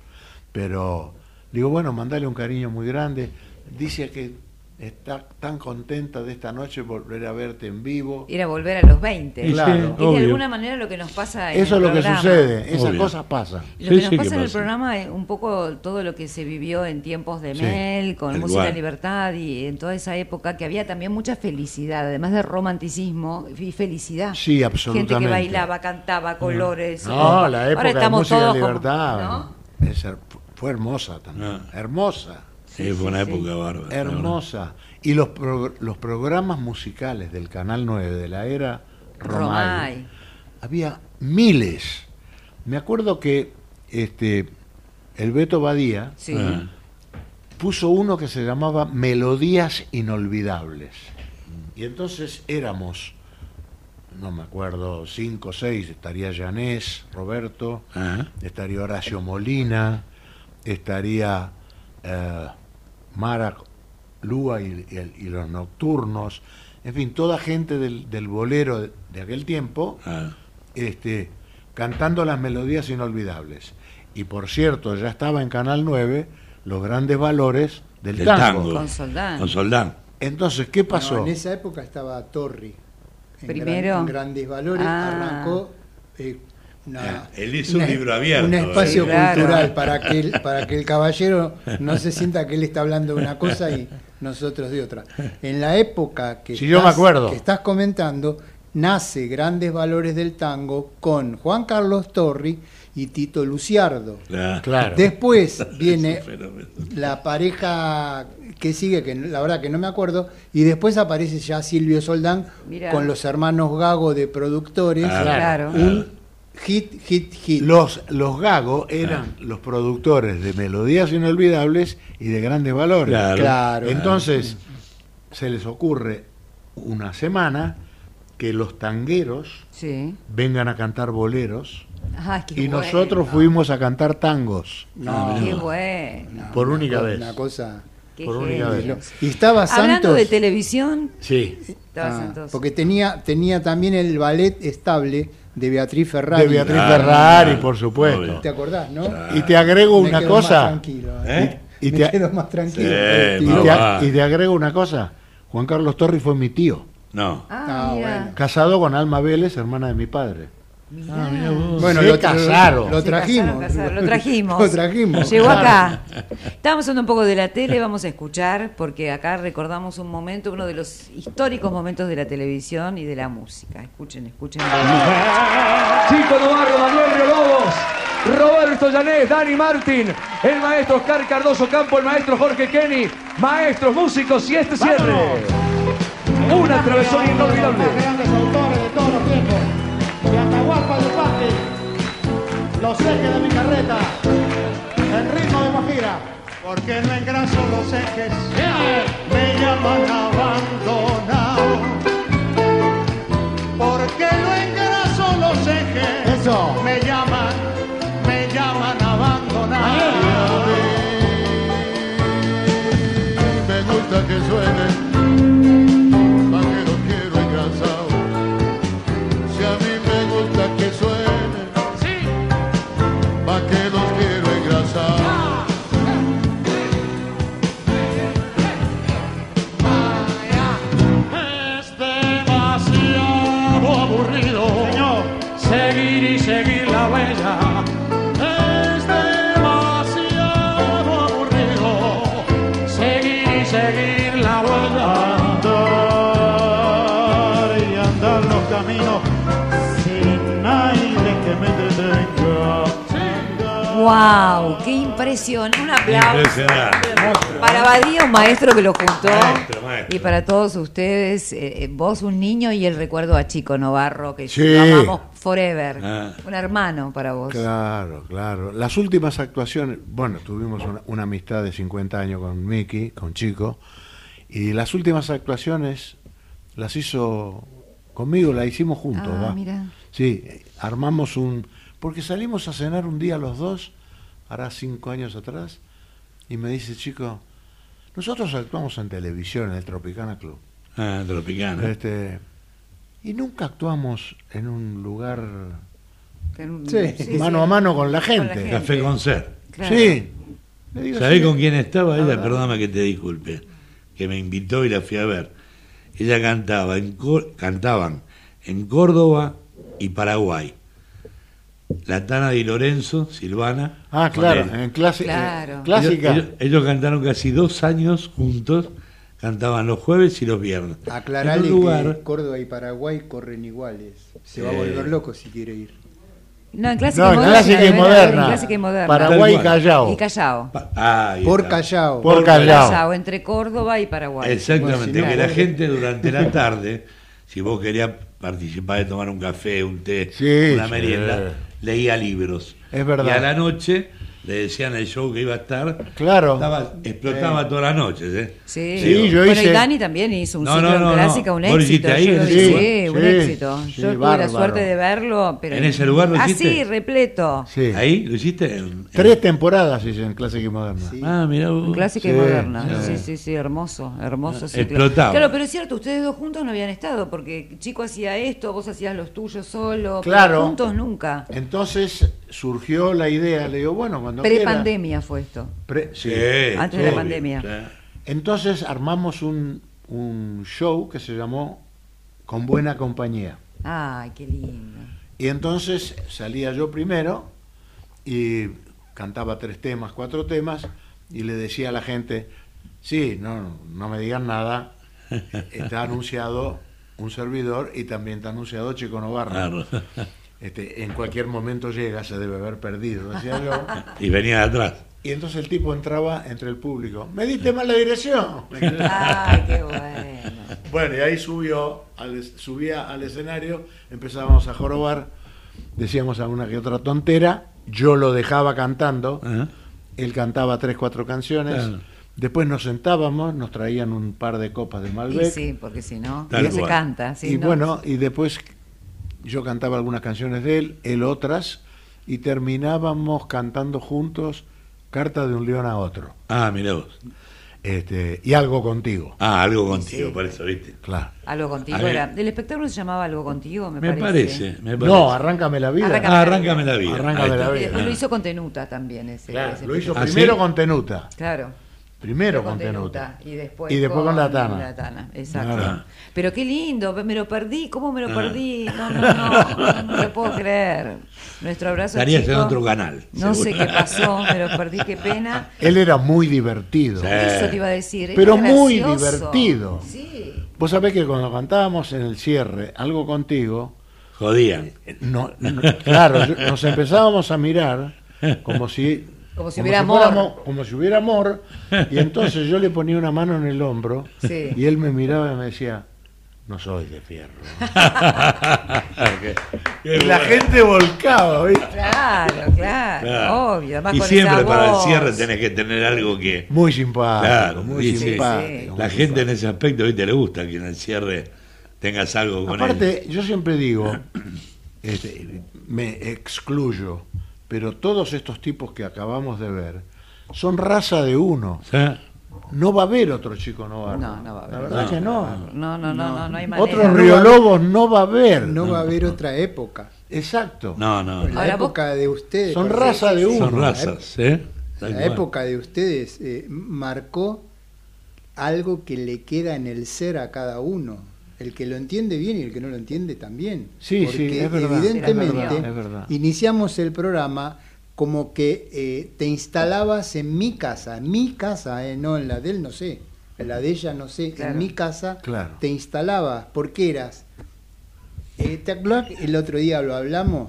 Pero digo, bueno, mandale un cariño muy grande. Dice que está tan contenta de esta noche volver a verte en vivo. Era volver a los 20. Claro. es de alguna manera lo que nos pasa en Eso el es lo que sucede, esas Obvio. cosas pasan. Lo que nos pasa en el programa es un poco todo lo que se vivió en tiempos de Sí, Mel, con tal Música Libertad y en toda esa época que había también mucha felicidad, además de romanticismo y felicidad. Sí, Gente que absolutamente. bailaba, cantaba, colores. No, la época Ahora de estamos música todos como- libertad ¿no? es her- fue hermosa también. Hermosa. Sí, fue una época bárbara. Hermosa. Y los, pro- los programas musicales del Canal 9 de la era Romay, Romay. había miles. Me acuerdo que este el Beto Badía Sí. Ah. puso uno que se llamaba Melodías Inolvidables. Y entonces éramos, no me acuerdo, cinco o seis, estaría Janés, Roberto, Ah. estaría Horacio Molina, estaría eh, Mara Lúa y, y el- y los Nocturnos, en fin, toda gente del, del bolero de, de aquel tiempo, Ah. este, cantando las melodías inolvidables. Y por cierto, ya estaba en Canal 9 los grandes valores del, Del tango. tango. Con Soldán. Con Soldán. Entonces, ¿qué pasó? No, en esa época estaba Torri. En Primero. gran- en grandes valores Ah. arrancó eh, una, Ah, él hizo un libro abierto, Un espacio eh. Claro. cultural para que, el, para que el caballero no se sienta que él está hablando de una cosa y nosotros de otra. En la época que, Sí, yo me acuerdo. que estás comentando, nace Grandes Valores del Tango con Juan Carlos Torri y Tito Luciardo. Claro. Claro. Después viene la pareja que sigue, que la verdad que no me acuerdo, y después aparece ya Silvio Soldán Mirá. con los hermanos Gago de productores. Ah, Claro. Un hit, hit, hit. Los, los Gago eran los productores de Melodías Inolvidables y de Grandes Valores. Claro. Claro. Entonces, se les ocurre una semana que los tangueros Sí. vengan a cantar boleros y bueno. nosotros fuimos a cantar tangos. No, Qué bueno. por única una vez. Una cosa. Qué por única vez. Y estaba Hablando Santos. de televisión, Sí. estaba Ah, Santos. porque tenía, tenía también el ballet estable de Beatriz Ferrari. De Beatriz Ferrari, claro. por supuesto. ¿Te acordás, no? Y te agrego Me una quedo más cosa. tranquilo, ¿Eh? Y Me te, quedo más tranquilo. Sí, Eh, y más te- y agrego una cosa. Juan Carlos Torri fue mi tío, No. Ah, Ah, bueno. casado con Alma Vélez, hermana de mi padre. Ah, mira vos. Bueno, Se lo, casaron. Lo trajimos. casaron, casaron, Lo trajimos. Lo trajimos. Llegó acá. Estábamos hablando un poco de la tele, vamos a escuchar, porque acá recordamos un momento, uno de los históricos momentos de la televisión y de la música. Escuchen, escuchen. Chico Novarro, Manuel Riolobos, Roberto Llanes, Dani Martín, el maestro Oscar Cardoso Campo, el maestro Jorge Kenny, maestros, músicos y este cierre. Una travesón inolvidable. grandes autores de todos los tiempos. Y Atahualpa Pati, los ejes de mi carreta, el ritmo de Guajira. Porque no engraso los ejes, me llaman abandonado. Porque no engraso los ejes, Eso. me llaman, me llaman abandonado. Me gusta que suene, ¡Wow! ¡Qué impresión! Un aplauso Impresionante. para Badía, un maestro que lo juntó. Maestro, maestro. Y para todos ustedes, eh, eh, vos un niño y el recuerdo a Chico Novarro, que Sí. lo amamos forever. Ah. Un hermano para vos. Claro, claro. Las últimas actuaciones, bueno, tuvimos una, una amistad de 50 años con Miki, con Chico, y las últimas actuaciones las hizo conmigo, las hicimos juntos. Ah, mira. Sí, armamos un... Porque salimos a cenar un día los dos, hará cinco años atrás, y me dice, chico, nosotros actuamos en televisión, en el Tropicana Club. Ah, Tropicana. Este, y nunca actuamos en un lugar En un- Sí. sí, mano sí. a mano con la Con la gente. Café con ser. Claro. Sí. Digo, ¿Sabés sí. con quién estaba ella? Perdóname que te disculpe. Que me invitó y la fui a ver. Ella cantaba en cantaban en Córdoba y Paraguay. La Tana Di Lorenzo, Silvana. Ah, claro, en clase, Claro. eh, clásica. Ellos, ellos- ellos cantaron casi dos años juntos, cantaban los jueves y los viernes. Aclarale lugar, que Córdoba y Paraguay corren iguales. Se va a volver loco si quiere ir. No, en clásica No, moderna. clásica y moderna. en clásica y moderna. Paraguay y. Callao. Y Callao. Ah, Por. Callao. Por Por Callao. Callao, entre Córdoba y Paraguay. Exactamente, Bueno, si no, que la gente durante la tarde, si vos querías participar de tomar un café, un té, Sí, una sí. Leía libros. Es verdad. Y a la noche le decían el show que iba a estar. Claro. Estaba- explotaba todas las noches, ¿eh? Sí, Sí, yo bueno, hice- y Dani también hizo un No, ciclo no, en clásica, no. un ¿Vos lo éxito. hiciste ahí, yo en lugar? sí, un Sí, éxito. sí, Yo tuve la suerte de verlo. Pero ¿En ese lugar lo Ah, hiciste? sí, repleto. Sí. ¿Ahí lo hiciste? En- en- Tres temporadas hice en clásica y moderna. Sí. Ah, mirá vos. Clásica y Sí, moderna. sí. Sí, sí, sí, hermoso, hermoso. Ah, ciclo. explotaba. Claro, pero es cierto, ustedes dos juntos no habían estado, porque Chico hacía esto, vos hacías los tuyos solo. pero Claro. juntos nunca. Entonces surgió la idea, le digo, bueno, cuando quiera. Pre-pandemia fue esto. Pre- sí. Sí, Antes de la pandemia. sí. Entonces armamos un, un show que se llamó Con Buena Compañía. Ay, qué lindo. Y entonces salía yo primero y cantaba tres temas, cuatro temas, y le decía a la gente, sí, no, no me digan nada, está anunciado un servidor y también está anunciado Chico Novarro. Claro. Este, en cualquier momento llega, se debe haber perdido, decía yo. Y venía de atrás. Y entonces el tipo entraba entre el público. Me diste mal la dirección. Ay, qué bueno. Bueno, y ahí subió, al, subía al escenario, empezábamos a jorobar, decíamos alguna que otra tontera, yo lo dejaba cantando, él cantaba tres, cuatro canciones, Claro. Después nos sentábamos, nos traían un par de copas de Y Malbec. sí, porque si no, no se canta. y no. bueno, y después yo cantaba algunas canciones de él, él otras, y terminábamos cantando juntos Carta de un león a otro. Ah, mirá vos. Este, y algo contigo. Ah, algo contigo, sí. por eso, ¿viste? Claro. Algo contigo era. El espectáculo se llamaba Algo contigo, me, Me parece, me parece. No, arráncame la vida. Arráncame Ah, la arráncame la vida. Arráncame la está. vida. Después lo hizo con Tenuta también ese. Claro, ese lo hizo ¿Ah, primero sí? con Tenuta. Claro. Primero con Tenuta. Y después, Y después con la Tana. Tana, exacto. Pero qué lindo, me lo perdí. ¿Cómo me lo Ah. perdí? No, no, no, no, no lo puedo creer. Nuestro abrazo Estarías en otro canal, No sé qué pasó, me lo perdí, qué pena. Él era muy divertido. Sí. Eso te iba a decir. era Pero muy gracioso. divertido. Sí. Vos sabés que cuando cantábamos en el cierre algo contigo, Jodían. no, no- claro, nos empezábamos a mirar como si Como si hubiera amor. fuéramos- como si hubiera amor y entonces yo le ponía una mano en el hombro Sí. y él me miraba y me decía no soy de fierro y la gente volcaba ¿viste? Claro, claro, Claro. obvio. Además y con siempre esa para el cierre tenés que tener algo que. muy simpático Claro, muy sí, sí. simpático La muy gente en ese aspecto, ¿viste? Le gusta que en el cierre tengas algo con Aparte, yo siempre digo, este, me excluyo, pero todos estos tipos que acabamos de ver son raza de uno. No va a haber otro chico Novarro. No, no va a haber. La verdad No, que no. No, no, no, no, no hay manera. Otros Riolobos no va a haber. No va a haber otra época. Exacto. No, no. La Ahora vos- época de ustedes. Son raza de uno. Son razas, ¿eh? La época de ustedes eh, marcó algo que le queda en el ser a cada uno. El que lo entiende bien y el que no lo entiende también. Sí, Porque sí, es verdad, evidentemente es verdad, es verdad. iniciamos el programa como que eh, te instalabas en mi casa, en mi casa, eh, no en la de él, no sé, en la de ella, no sé, Claro. en mi casa Claro. te instalabas porque eras. eh, ¿Te el otro día lo hablamos?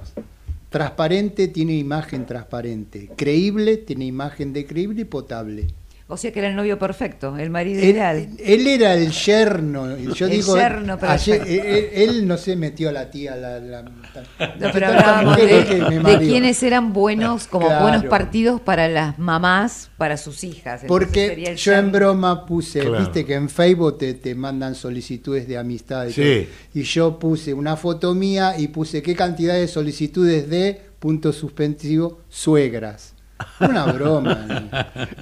Transparente tiene imagen transparente, creíble tiene imagen de creíble y potable. O sea que era el novio perfecto, el marido Él, ideal. él era el yerno. Yo El digo, yerno ayer- perfecto. él, él no se metió a la tía. La, la- No, tanta pero hablábamos de, que me de quienes eran buenos, como Claro. buenos partidos para las mamás, para sus hijas. Entonces Porque sería el yo en broma puse, Claro. viste que en Facebook te, te mandan solicitudes de amistad y, Sí. todo. y yo puse una foto mía y puse qué cantidad de solicitudes de punto suspensivo suegras. Una broma.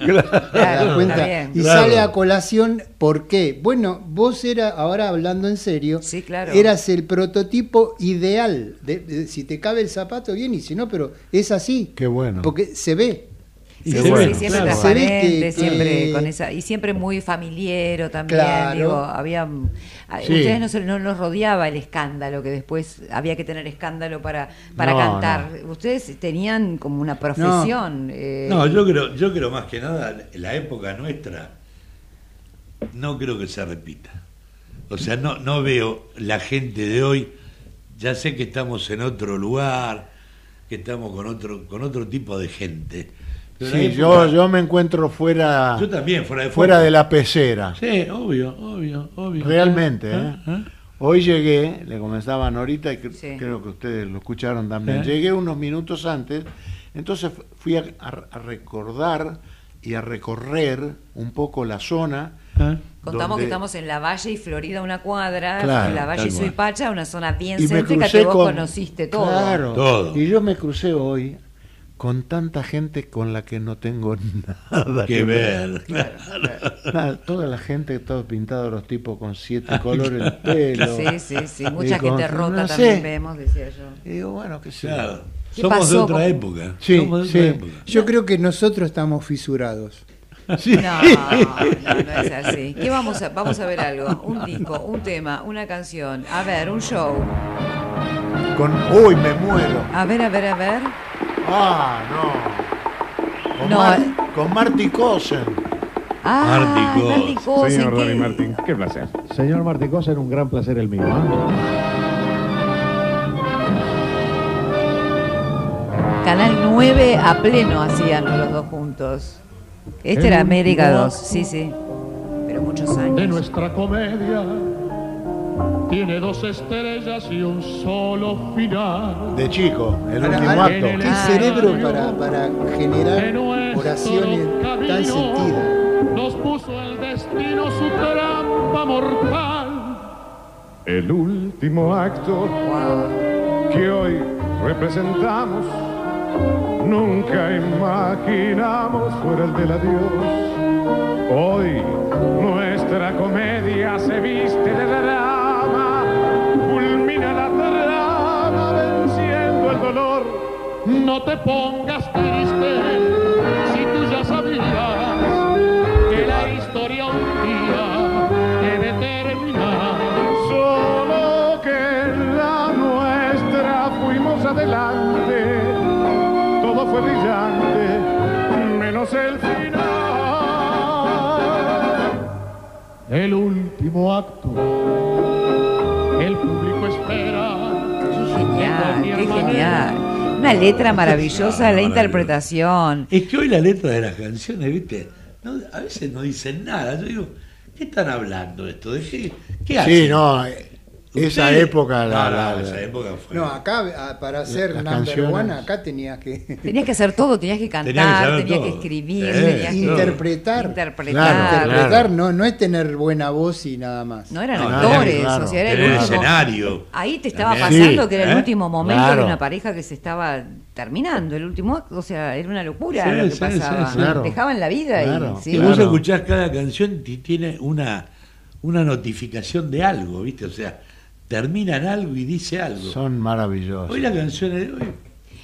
Y Claro. sale a colación, ¿por qué? Bueno, vos era, ahora hablando en serio, Sí, claro. eras el prototipo ideal. De, de- si te cabe el zapato, bien, y si no, pero es así. Qué bueno. Porque se ve. Sí, bueno, sí, siempre claro. transparente, que- siempre que- con esa y siempre muy familiero también. Claro. Digo, había mm, Sí. ustedes no, se- no los rodeaba el escándalo que después había que tener escándalo para para No, cantar. Ustedes tenían como una profesión. eh, No, yo creo, yo creo más que nada, la época nuestra, no creo que se repita. O sea, no, no veo la gente de hoy, ya sé que estamos en otro lugar, que estamos con otro, con otro tipo de gente. Sí, yo, yo me encuentro fuera, Yo también, fuera de fuera de la pecera. Sí, obvio, obvio, obvio. Realmente, ¿Eh? ¿eh? ¿Eh? Hoy llegué, le comentaban ahorita, y cre- Sí. creo que ustedes lo escucharon también, ¿Eh? llegué unos minutos antes, entonces fu- fui a, a- a recordar y a recorrer un poco la zona. ¿Eh? Contamos donde- que estamos en la Valle y Florida, una cuadra, Claro, en la Valle y. Suipacha, una zona bien y céntrica que vos con- conociste todo. Claro, Todo. y yo me crucé hoy con tanta gente con la que no tengo nada Que ver. Nada, toda la gente, todos pintados los tipos con siete colores de pelo. Sí, sí, sí. Mucha con- gente rota no también sé. vemos, decía yo. Y digo, bueno, qué sé yo. Claro. ¿Qué Somos pasó de otra época. Sí, Somos de sí. otra época. Yo creo que nosotros estamos fisurados. Sí. No, no, no es así. ¿Qué vamos a, vamos a ver algo? Un disco, un tema, una canción. A ver, un show. Con, uy, me muero. A ver, a ver, a ver. Ah, no. Con, No, Mar- eh. con Marty Cosen. Ah, Marty Cos. Marty Cos, ¿en Señor qué? Dani Martín, qué placer. Señor Martí Cosa, un gran placer el mío. ¿eh? Canal 9 a pleno hacían los dos juntos. Este El era América último 2, sí, sí. Pero muchos De años. nuestra comedia tiene dos estrellas y un solo final. De chico, el último acto. ¿Qué cerebro para, para generar oraciones tan sentidas? nos puso el destino su trampa mortal. El último acto que hoy representamos, nunca imaginamos fuera el del adiós. Hoy nuestra comedia se viste de drama, No te pongas triste si tú ya sabías que la historia un día debe terminar. Solo que la nuestra fuimos adelante, todo fue brillante, menos el final. El último acto, qué genial. Una letra maravillosa, la interpretación. Es que hoy la letra de las canciones, ¿viste? No, a veces no dicen nada. Yo digo, ¿qué están hablando esto? ¿De qué, qué hacen? Sí, no, eh, esa época, la- No, la- esa época fue. No, acá ah, para hacer number canciones. one, acá tenías que Tenías que hacer todo, tenías que Tenías que cantar, tenías que escribir, Sí, tenías que interpretar. interpretar. Interpretar no, no es tener buena voz y nada más. No eran actores, o sea, era el último. escenario. Ahí te estaba pasando Sí, que era el ¿eh? último momento Claro. de una pareja que se estaba terminando, el último acto, o sea, era una locura Sí, lo que sí, pasaba. sí, claro. Dejaban la vida y sí. Y vos escuchás cada canción y tiene una, una notificación de algo, ¿viste? O sea, termina en algo y dice algo. Son maravillosos. Hoy la canción de hoy.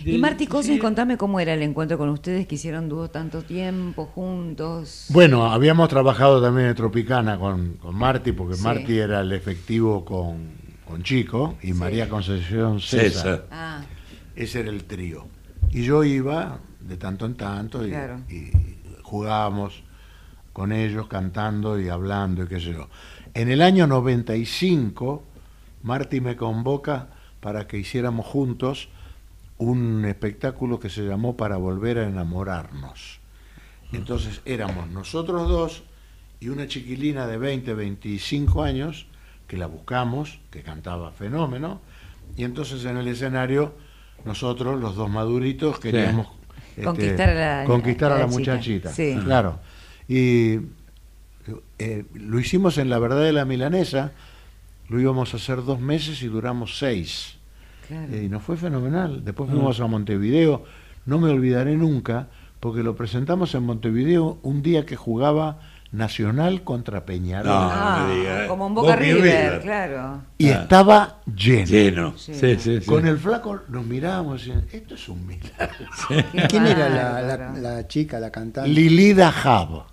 Y Marti Cosme, contame cómo era el encuentro con ustedes que hicieron dúo tanto tiempo juntos. Bueno, habíamos trabajado también en Tropicana con, con Marty, porque Sí. Marty era el efectivo con, con Chico y María Concepción César. César. Ah. Ese era el trío. Y yo iba de tanto en tanto y, Claro. y jugábamos con ellos cantando y hablando y qué sé yo. En el año 95, Marty me convoca para que hiciéramos juntos un espectáculo que se llamó Para Volver a Enamorarnos. Entonces éramos nosotros dos y una chiquilina de 20, 25 años que la buscamos, que cantaba fenómeno, y entonces en el escenario nosotros, los dos maduritos, queríamos este, Conquistar a la- conquistar a a la, la chica. muchachita. Sí. Claro. Y eh, lo hicimos en la verdad de la milanesa, lo íbamos a hacer dos meses y duramos seis. Claro. Eh, y nos fue fenomenal. Después fuimos a Montevideo. No me olvidaré nunca, porque lo presentamos en Montevideo un día que jugaba Nacional contra Peñarol. No, no Ah, me diga, eh. como en Boca River, River. claro. Y Ah. estaba lleno. Lleno. Sí, sí, sí. Con el flaco nos mirábamos y decían, esto es un milagro. ¿Y ¿Quién era la, la- la chica, la cantante? Lilida Jab.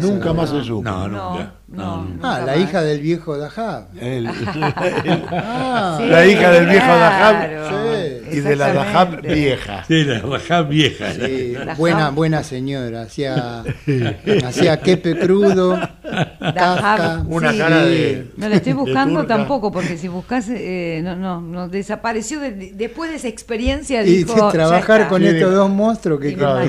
Nunca más se supo. No, nunca. No, Ah, la hija del viejo Dajab. El- Ah, la hija del viejo Dajab Sí. y de la Dajab vieja. Sí, la bajá vieja. Sí, Dajab. buena, buena señora. Hacía, hacía quepe crudo, casca. Una Sí. cara de. No la estoy buscando tampoco, porque si buscas, eh, no, no, no, desapareció de- de- después de esa experiencia. Y dijo, "Ya trabajar está". con Sí, estos dos monstruos que. Claro.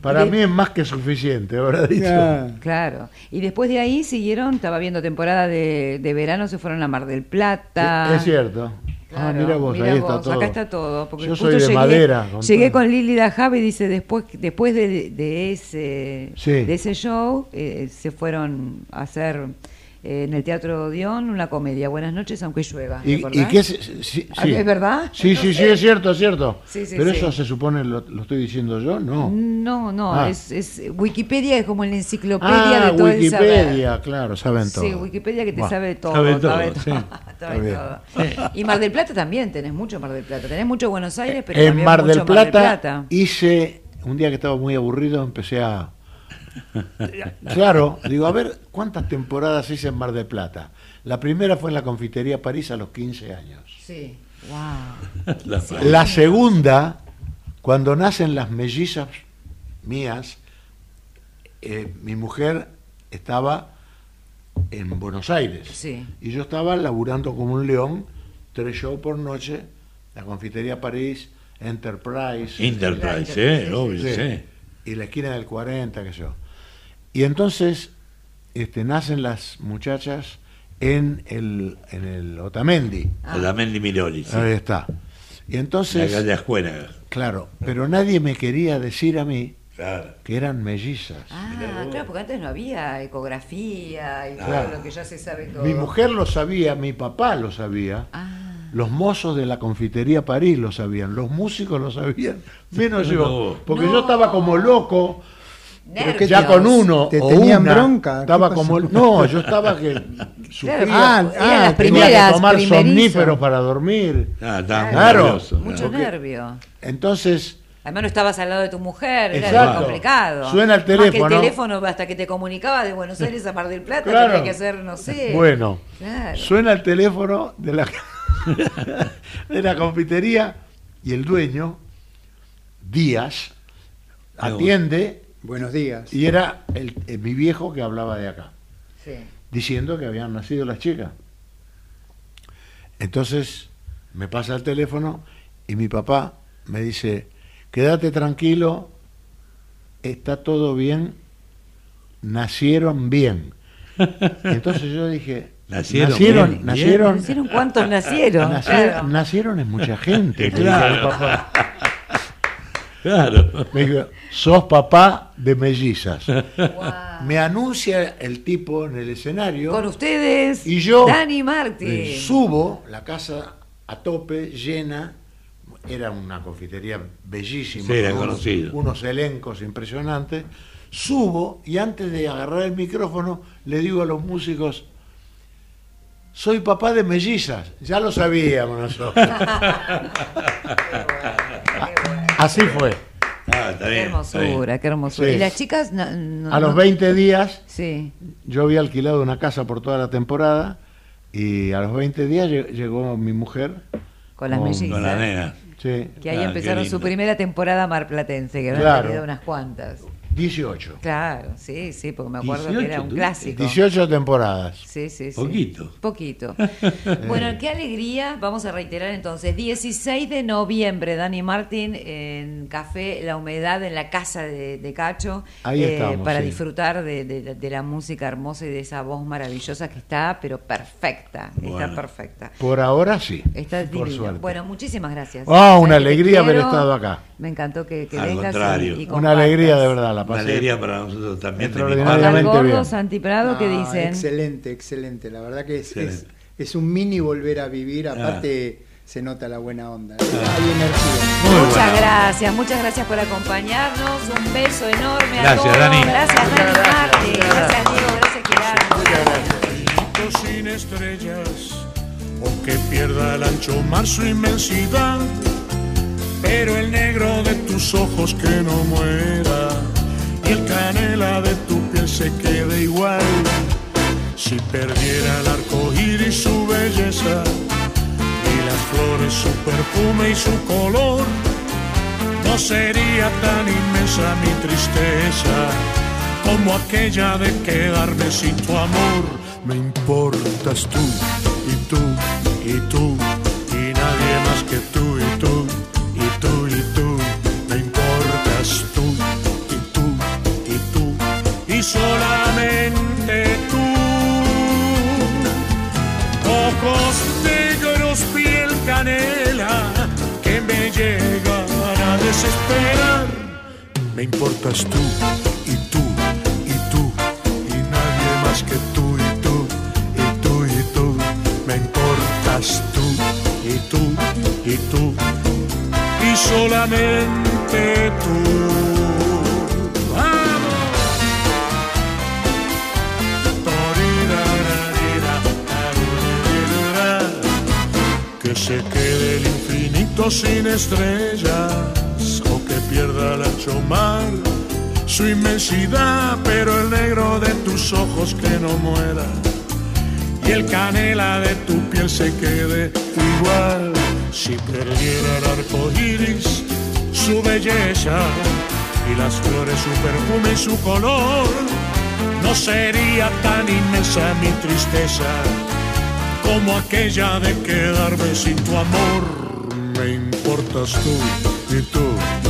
Para mí es más que suficiente, habrá dicho. Claro. Y después de ahí siguieron, estaba viendo temporada de, de verano, se fueron a Mar del Plata. Es cierto. ah, mira vos, ahí está todo. Acá está todo. Porque Yo soy de llegué, madera. con Llegué todo. con Lili Dajab y dice, después, después de, de ese, Sí. de ese show, eh, se fueron a hacer eh, en el Teatro Dion una comedia, Buenas noches, aunque llueva. ¿te ¿Y, qué es, sí, sí. Ah, ¿Es verdad? Sí, sí, sí, es cierto, es cierto. Sí, sí, Pero sí. eso se supone, lo, lo estoy diciendo yo, no. No, no, Ah. es, es Wikipedia es como la enciclopedia Ah, de todo el saber. Wikipedia, claro, saben todo. Sí, Wikipedia que te sabe todo. sabe todo, sabe sí. todo, sabe bien. todo. Y Mar del Plata también, tenés mucho Mar del Plata. Tenés mucho Buenos Aires, pero en también Mar del, mucho Plata, Mar del Plata. hice, un día que estaba muy aburrido, empecé a... Claro, digo, a ver, ¿cuántas temporadas hice en Mar del Plata? La primera fue en la Confitería París a los 15 años. Sí, wow. La La segunda, cuando nacen las mellizas mías, eh, mi mujer estaba en Buenos Aires Sí. y yo estaba laburando como un león, tres shows por noche, la Confitería París, Enterprise. Enterprise, eh, obvio, sí. Y la esquina del 40, qué sé yo. Y entonces este, nacen las muchachas en el, en el Otamendi. A la Mendy Miroli, sí. Ahí está. Y La entonces, calle Ascuénaga. claro, pero nadie me quería decir a mí que eran mellizas. Ah, claro, porque antes no había ecografía y Claro. todo lo que ya se sabe todo. Mi mujer lo sabía, mi papá lo sabía. Ah. Los mozos de la confitería París lo sabían, los músicos lo sabían, menos yo, porque No. yo estaba como loco, ¿Pero qué ya con uno te o tenían una, bronca? ¿Qué estaba como no, yo estaba que sufría, Ah, ah, las tenía primeras, que tomar primerizo. somníferos para dormir. Ah, estaba muy claro, nervioso, Mucho porque- nervio. Entonces Además no estabas al lado de tu mujer, era Exacto. complicado. Suena el Más que teléfono. el teléfono hasta que te comunicaba de Buenos Aires a Mar del Plata, Claro. tenía que hacer, no sé. Bueno, Claro. suena el teléfono de la, de la confitería y el dueño, Díaz, atiende. Buenos días. Y era el, eh, mi viejo que hablaba de acá, Sí. diciendo que habían nacido las chicas. Entonces me pasa el teléfono y mi papá me dice, quédate tranquilo, está todo bien, nacieron bien. Entonces yo dije, Nacieron nacieron, bien, nacieron, ¿Nacieron cuántos nacieron? Nacieron, Claro. nacieron es mucha gente. Claro. papá. Claro. Me dijo, sos papá de mellizas. Me anuncia el tipo en el escenario. Con ustedes, Y yo Dani Martín. subo, la casa a tope, llena. Era una confitería bellísima. Sí, era con unos- conocido. Unos elencos impresionantes. Subo y antes de agarrar el micrófono le digo a los músicos, soy papá de mellizas. Ya lo sabíamos nosotros. Así fue. Ah, está Qué bien. hermosura, qué hermosura. Sí. ¿Y las chicas? no- no- A los no- 20 días Sí. yo había alquilado una casa por toda la temporada y a los 20 días lle- llegó mi mujer. Con las mellizas. Con la nena. Sí. Que ahí Ah, qué empezaron su primera temporada marplatense, que Claro. tenido unas cuantas. 18. Claro, sí, sí, porque me acuerdo que 18 era un clásico. 18 temporadas. Sí, sí, sí. Poquito. Poquito. bueno, qué alegría. Vamos a reiterar entonces. 16 de noviembre, Dani Martín, en Café La Humedad, en la casa de, de Cacho. eh, Ahí estamos, Para sí. disfrutar de, de- de la música hermosa y de esa voz maravillosa que está, pero perfecta. Está perfecta. Por ahora sí. Está por divino. suerte. Bueno, muchísimas gracias. Ah, Sabes una alegría haber estado acá. Me encantó que, que Al vengas contrario. y Una alegría de verdad, la Pasé. alegría para nosotros también. Gordo, bien. Santi Prado, ¿qué Ah, dicen? Excelente, excelente. La verdad que es, es, es un mini volver a vivir. Ah. Aparte, se nota la buena onda. Hay energía. Muy muchas buena. gracias, muchas gracias por acompañarnos. Un beso enorme a Gracias, todos. Dani. Gracias, Dani Martín. Gracias, Diego. Gracias, Gerardo. sin estrellas o que pierda el ancho mar su inmensidad pero el negro de tus ojos que no muera el canela de tu piel se quede igual si perdiera el arco iris su belleza y las flores su perfume y su color no sería tan inmensa mi tristeza como aquella de quedarme sin tu amor. Me importas tú y tú y tú y nadie más que tú y tú Me importas tú y tú y tú y nadie más que tú y tú y tú y tú. Me importas tú y tú y tú y solamente tú. Que se quede el infinito sin estrellas pierda el ancho mar su inmensidad, pero el negro de tus ojos que no muera y el canela de tu piel se quede igual. Si perdiera el arco iris, su belleza y las flores, su perfume y su color, no sería tan inmensa mi tristeza como aquella de quedarme sin tu amor. Me importas tú y tú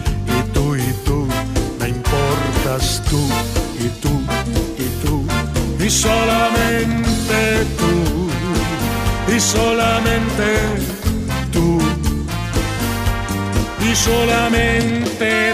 tú y tú y tú y solamente tú y solamente tú y solamente